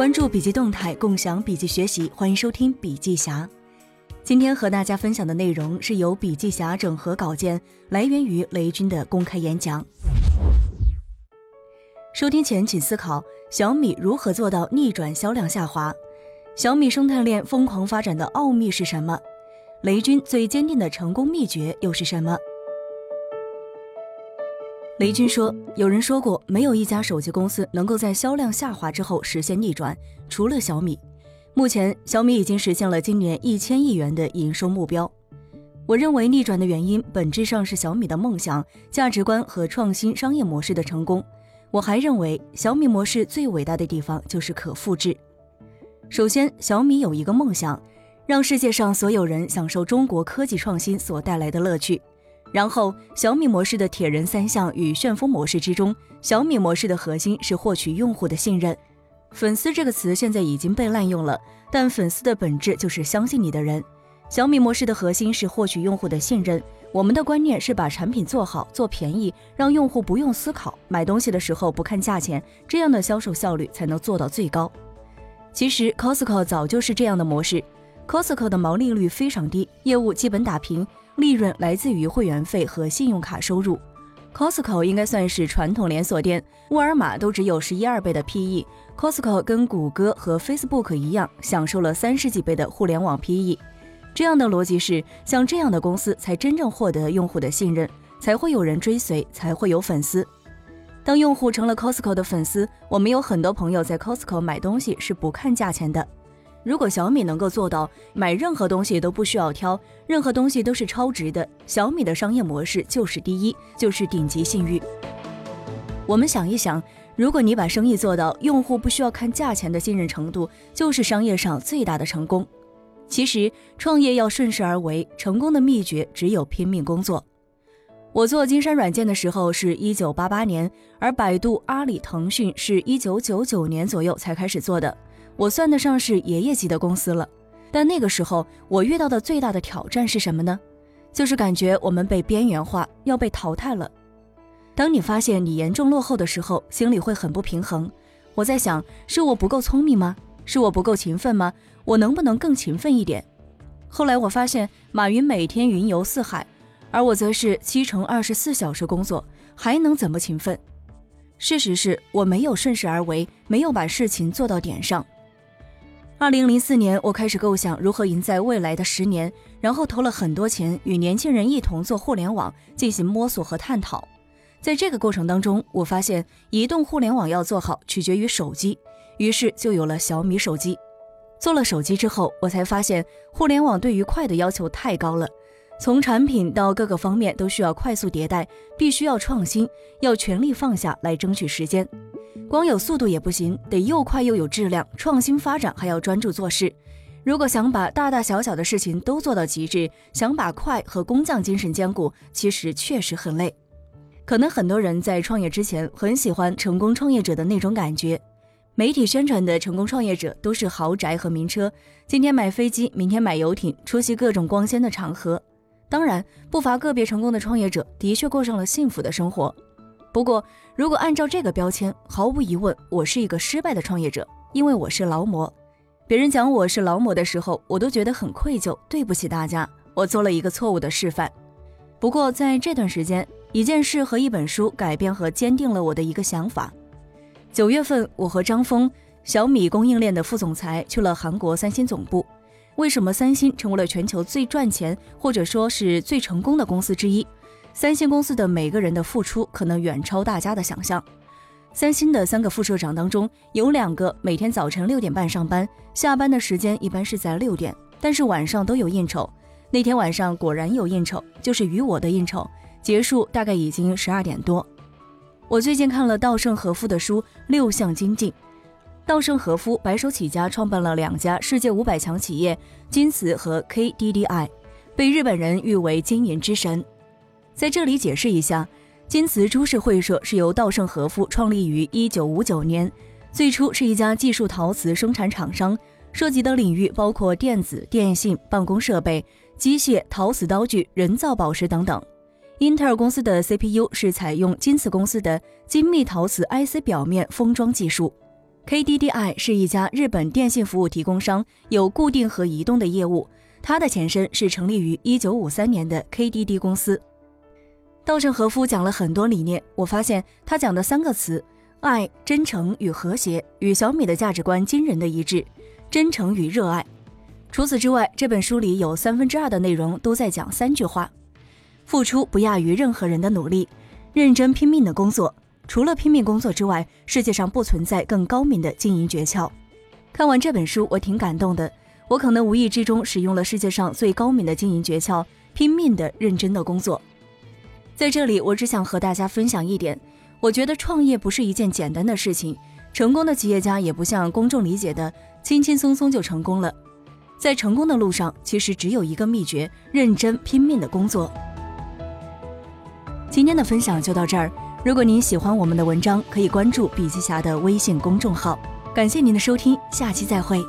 关注笔记动态，共享笔记学习，欢迎收听笔记侠。今天和大家分享的内容是由笔记侠整合稿件，来源于雷军的公开演讲。收听前请思考：小米如何做到逆转销量下滑？小米生态链疯狂发展的奥秘是什么？雷军最坚定的成功秘诀又是什么？雷军说：“有人说过，没有一家手机公司能够在销量下滑之后实现逆转，除了小米。目前，小米已经实现了今年一千亿元的营收目标。我认为逆转的原因本质上是小米的梦想、价值观和创新商业模式的成功。我还认为，小米模式最伟大的地方就是可复制。首先，小米有一个梦想，让世界上所有人享受中国科技创新所带来的乐趣。”然后，小米模式的铁人三项与旋风模式之中，小米模式的核心是获取用户的信任。粉丝这个词现在已经被滥用了，但粉丝的本质就是相信你的人。小米模式的核心是获取用户的信任。我们的观念是把产品做好、做便宜，让用户不用思考，买东西的时候不看价钱，这样的销售效率才能做到最高。其实，Costco 早就是这样的模式。Costco 的毛利率非常低，业务基本打平。利润来自于会员费和信用卡收入。Costco 应该算是传统连锁店，沃尔玛都只有十一二倍的 PE，Costco 跟谷歌和 Facebook 一样，享受了三十几倍的互联网 PE。这样的逻辑是，像这样的公司才真正获得用户的信任，才会有人追随，才会有粉丝。当用户成了 Costco 的粉丝，我们有很多朋友在 Costco 买东西是不看价钱的。如果小米能够做到买任何东西都不需要挑，任何东西都是超值的，小米的商业模式就是第一，就是顶级信誉。我们想一想，如果你把生意做到用户不需要看价钱的信任程度，就是商业上最大的成功。其实创业要顺势而为，成功的秘诀只有拼命工作。我做金山软件的时候是一九八八年，而百度、阿里、腾讯是一九九九年左右才开始做的。我算得上是爷爷级的公司了，但那个时候我遇到的最大的挑战是什么呢？就是感觉我们被边缘化，要被淘汰了。当你发现你严重落后的时候，心里会很不平衡。我在想，是我不够聪明吗？是我不够勤奋吗？我能不能更勤奋一点？后来我发现，马云每天云游四海，而我则是七乘二十四小时工作，还能怎么勤奋？事实是我没有顺势而为，没有把事情做到点上。二零零四年，我开始构想如何赢在未来的十年，然后投了很多钱，与年轻人一同做互联网，进行摸索和探讨。在这个过程当中，我发现移动互联网要做好，取决于手机，于是就有了小米手机。做了手机之后，我才发现互联网对于快的要求太高了，从产品到各个方面都需要快速迭代，必须要创新，要全力放下来争取时间。光有速度也不行，得又快又有质量。创新发展还要专注做事。如果想把大大小小的事情都做到极致，想把快和工匠精神兼顾，其实确实很累。可能很多人在创业之前很喜欢成功创业者的那种感觉，媒体宣传的成功创业者都是豪宅和名车，今天买飞机，明天买游艇，出席各种光鲜的场合。当然，不乏个别成功的创业者的确过上了幸福的生活。不过，如果按照这个标签，毫无疑问，我是一个失败的创业者，因为我是劳模。别人讲我是劳模的时候，我都觉得很愧疚，对不起大家，我做了一个错误的示范。不过在这段时间，一件事和一本书改变和坚定了我的一个想法。九月份，我和张峰，小米供应链的副总裁，去了韩国三星总部。为什么三星成为了全球最赚钱，或者说是最成功的公司之一？三星公司的每个人的付出可能远超大家的想象。三星的三个副社长当中，有两个每天早晨六点半上班，下班的时间一般是在六点，但是晚上都有应酬。那天晚上果然有应酬，就是与我的应酬，结束大概已经十二点多。我最近看了稻盛和夫的书《六项精进》，稻盛和夫白手起家创办了两家世界五百强企业，金瓷和 KDDI，被日本人誉为经营之神。在这里解释一下，金瓷株式会社是由稻盛和夫创立于一九五九年，最初是一家技术陶瓷生产厂商，涉及的领域包括电子、电信、办公设备、机械、陶瓷刀具、人造宝石等等。英特尔公司的 CPU 是采用金瓷公司的精密陶瓷 IC 表面封装技术 KDDI 是一家日本电信服务提供商，有固定和移动的业务。它的前身是成立于1953年的 KDD 公司。稻盛和夫讲了很多理念，我发现他讲的三个词“爱、真诚与和谐”与小米的价值观惊人的一致，真诚与热爱。除此之外，这本书里有三分之二的内容都在讲三句话：付出不亚于任何人的努力，认真拼命的工作。除了拼命工作之外，世界上不存在更高明的经营诀窍。看完这本书，我挺感动的。我可能无意之中使用了世界上最高明的经营诀窍：拼命的、认真的工作。在这里，我只想和大家分享一点：我觉得创业不是一件简单的事情，成功的企业家也不像公众理解的轻轻松松就成功了。在成功的路上，其实只有一个秘诀：认真拼命的工作。今天的分享就到这儿。如果您喜欢我们的文章，可以关注笔记侠的微信公众号。感谢您的收听，下期再会。